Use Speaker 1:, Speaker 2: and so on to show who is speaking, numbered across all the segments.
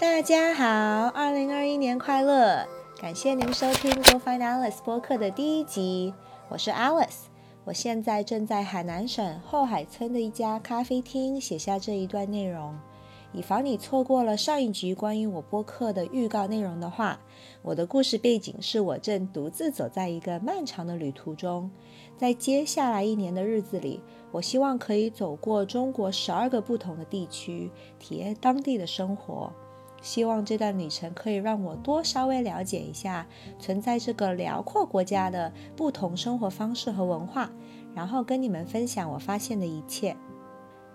Speaker 1: 大家好，二零二一年快乐！感谢您收听 Go Find Alice 播客的第一集，我是 Alice。我现在正在海南省后海村的一家咖啡厅写下这一段内容，以防你错过了上一集关于我播客的预告内容的话，我的故事背景是我正独自走在一个漫长的旅途中，在接下来一年的日子里，我希望可以走过中国十二个不同的地区，体验当地的生活。希望这段旅程可以让我多稍微了解一下存在这个辽阔国家的不同生活方式和文化，然后跟你们分享我发现的一切。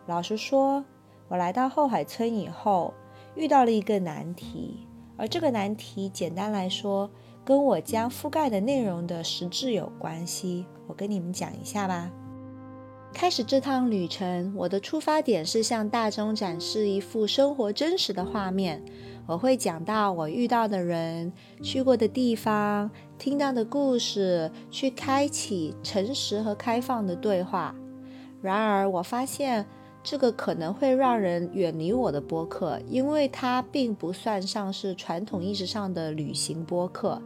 Speaker 1: 老实说，我来到后海村以后，遇到了一个难题，而这个难题简单来说，跟我将覆盖的内容的实质有关系。我跟你们讲一下吧。开始这趟旅程，我的出发点是向大众展示一幅生活真实的画面。我会讲到我遇到的人、去过的地方、听到的故事，去开启诚实和开放的对话。然而，我发现这个可能会让人远离我的播客，因为它并不算上是传统意义上的旅行播客。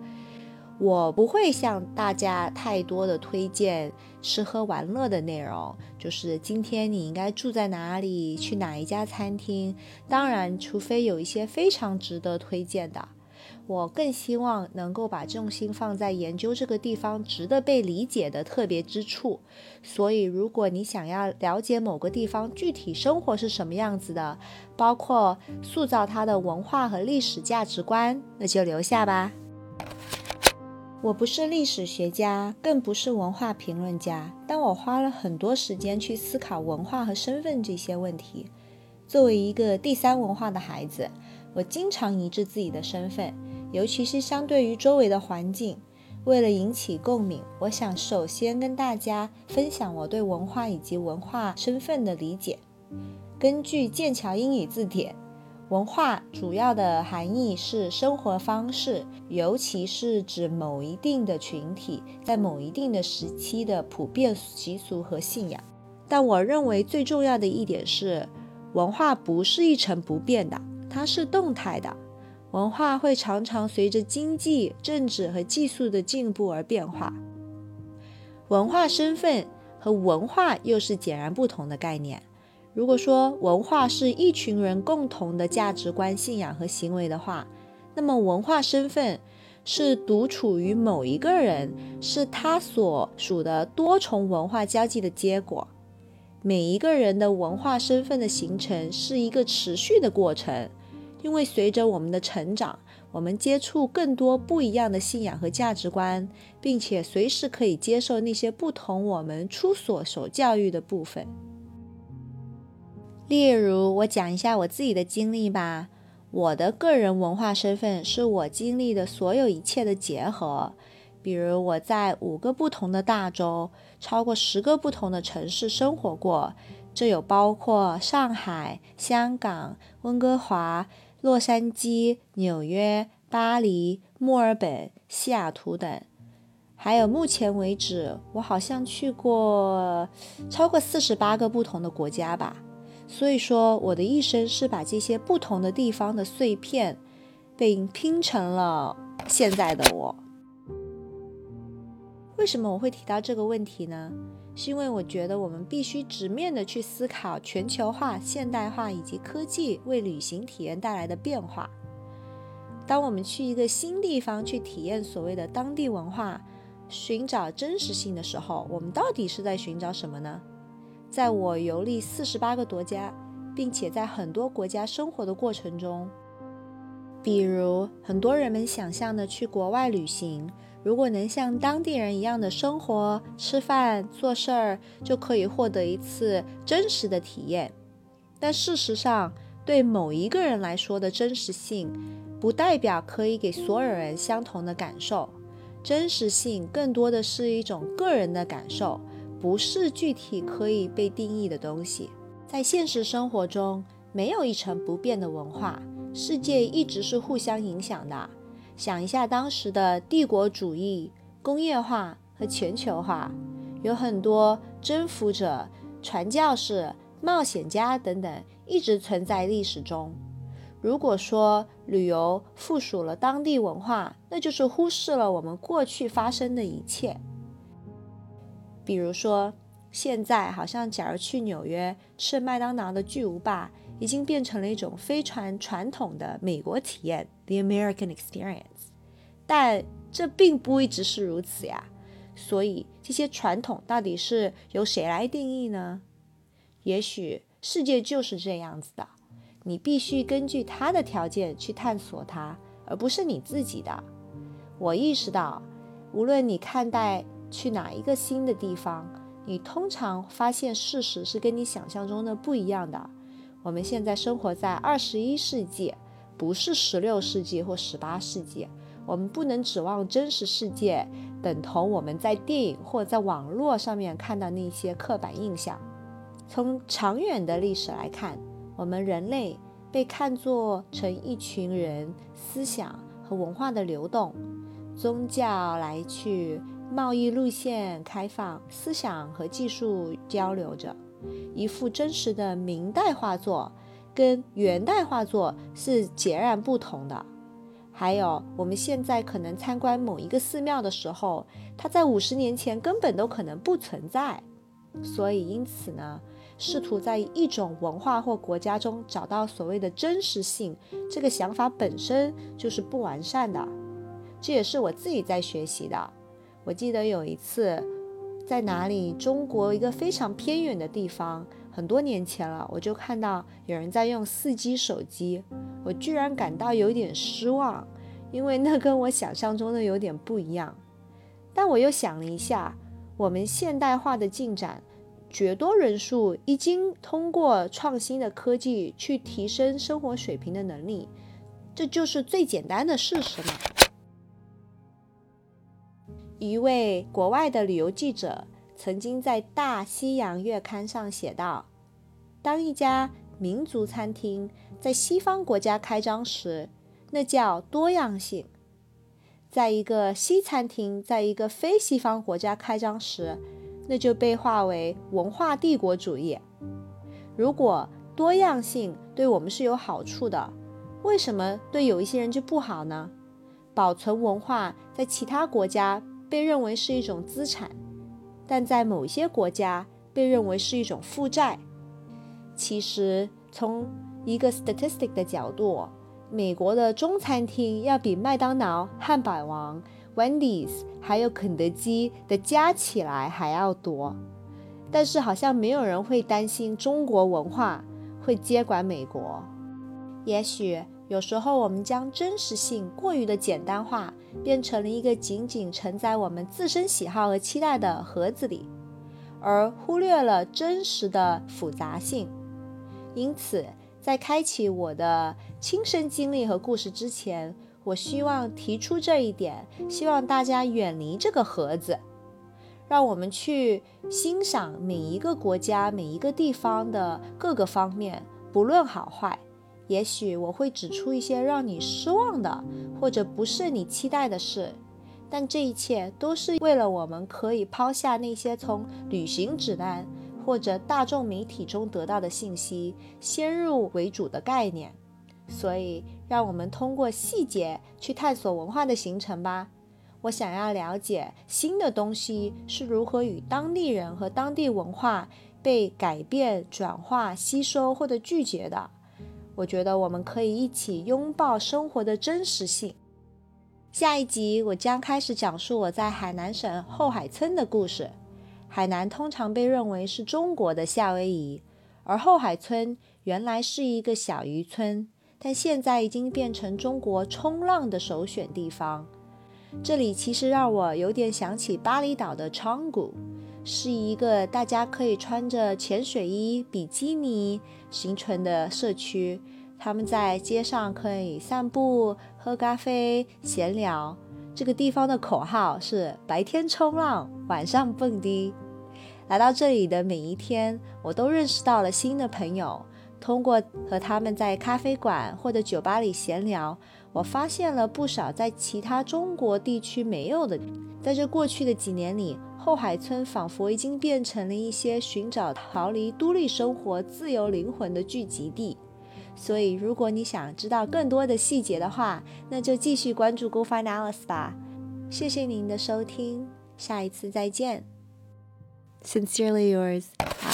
Speaker 1: 我不会向大家太多的推荐吃喝玩乐的内容，就是今天你应该住在哪里，去哪一家餐厅。当然，除非有一些非常值得推荐的，我更希望能够把重心放在研究这个地方值得被理解的特别之处。所以，如果你想要了解某个地方具体生活是什么样子的，包括塑造它的文化和历史价值观，那就留下吧。我不是历史学家，更不是文化评论家，但我花了很多时间去思考文化和身份这些问题。作为一个第三文化的孩子，我经常疑致自己的身份，尤其是相对于周围的环境。为了引起共鸣，我想首先跟大家分享我对文化以及文化身份的理解。根据剑桥英语字典。文化主要的含义是生活方式，尤其是指某一定的群体在某一定的时期的普遍习俗和信仰。但我认为最重要的一点是，文化不是一成不变的，它是动态的。文化会常常随着经济、政治和技术的进步而变化。文化身份和文化又是截然不同的概念。如果说文化是一群人共同的价值观、信仰和行为的话，那么文化身份是独处于某一个人，是他所属的多重文化交际的结果。每一个人的文化身份的形成是一个持续的过程，因为随着我们的成长，我们接触更多不一样的信仰和价值观，并且随时可以接受那些不同我们初所受教育的部分。例如，我讲一下我自己的经历吧。我的个人文化身份是我经历的所有一切的结合。比如，我在五个不同的大洲、超过十个不同的城市生活过，这有包括上海、香港、温哥华、洛杉矶、纽约、巴黎、墨尔本、西雅图等。还有，目前为止，我好像去过超过四十八个不同的国家吧。所以说，我的一生是把这些不同的地方的碎片，被拼成了现在的我。为什么我会提到这个问题呢？是因为我觉得我们必须直面的去思考全球化、现代化以及科技为旅行体验带来的变化。当我们去一个新地方去体验所谓的当地文化，寻找真实性的时候，我们到底是在寻找什么呢？在我游历四十八个国家，并且在很多国家生活的过程中，比如很多人们想象的去国外旅行，如果能像当地人一样的生活、吃饭、做事儿，就可以获得一次真实的体验。但事实上，对某一个人来说的真实性，不代表可以给所有人相同的感受。真实性更多的是一种个人的感受。不是具体可以被定义的东西。在现实生活中，没有一成不变的文化，世界一直是互相影响的。想一下当时的帝国主义、工业化和全球化，有很多征服者、传教士、冒险家等等，一直存在历史中。如果说旅游附属了当地文化，那就是忽视了我们过去发生的一切。比如说，现在好像假如去纽约吃麦当劳的巨无霸，已经变成了一种非常传统的美国体验 （the American experience）。但这并不一直是如此呀。所以，这些传统到底是由谁来定义呢？也许世界就是这样子的。你必须根据它的条件去探索它，而不是你自己的。我意识到，无论你看待去哪一个新的地方，你通常发现事实是跟你想象中的不一样的。我们现在生活在二十一世纪，不是十六世纪或十八世纪。我们不能指望真实世界等同我们在电影或在网络上面看到那些刻板印象。从长远的历史来看。我们人类被看作成一群人，思想和文化的流动，宗教来去，贸易路线开放，思想和技术交流着。一幅真实的明代画作跟元代画作是截然不同的。还有，我们现在可能参观某一个寺庙的时候，它在五十年前根本都可能不存在。所以，因此呢？试图在一种文化或国家中找到所谓的真实性，这个想法本身就是不完善的。这也是我自己在学习的。我记得有一次在哪里，中国一个非常偏远的地方，很多年前了，我就看到有人在用四 G 手机，我居然感到有点失望，因为那跟我想象中的有点不一样。但我又想了一下，我们现代化的进展。绝多人数已经通过创新的科技去提升生活水平的能力，这就是最简单的事实嘛。一位国外的旅游记者曾经在《大西洋月刊》上写道：“当一家民族餐厅在西方国家开张时，那叫多样性；在一个西餐厅在一个非西方国家开张时，”那就被划为文化帝国主义。如果多样性对我们是有好处的，为什么对有一些人就不好呢？保存文化在其他国家被认为是一种资产，但在某些国家被认为是一种负债。其实，从一个 statistic 的角度，美国的中餐厅要比麦当劳、汉堡王。Wendy's 还有肯德基的加起来还要多，但是好像没有人会担心中国文化会接管美国。也许有时候我们将真实性过于的简单化，变成了一个仅仅承载我们自身喜好和期待的盒子里，而忽略了真实的复杂性。因此，在开启我的亲身经历和故事之前。我希望提出这一点，希望大家远离这个盒子，让我们去欣赏每一个国家、每一个地方的各个方面，不论好坏。也许我会指出一些让你失望的，或者不是你期待的事，但这一切都是为了我们可以抛下那些从旅行指南或者大众媒体中得到的信息，先入为主的概念。所以，让我们通过细节去探索文化的形成吧。我想要了解新的东西是如何与当地人和当地文化被改变、转化、吸收或者拒绝的。我觉得我们可以一起拥抱生活的真实性。下一集我将开始讲述我在海南省后海村的故事。海南通常被认为是中国的夏威夷，而后海村原来是一个小渔村。但现在已经变成中国冲浪的首选地方。这里其实让我有点想起巴厘岛的昌谷，是一个大家可以穿着潜水衣、比基尼行存的社区。他们在街上可以散步、喝咖啡、闲聊。这个地方的口号是：白天冲浪，晚上蹦迪。来到这里的每一天，我都认识到了新的朋友。通过和他们在咖啡馆或者酒吧里闲聊，我发现了不少在其他中国地区没有的。在这过去的几年里，后海村仿佛已经变成了一些寻找逃离都市生活、自由灵魂的聚集地。所以如果你想知道更多的细节的话，那就继续关注 Go Find Alice 吧。谢谢您的收听，下一次再见。Sincerely yours.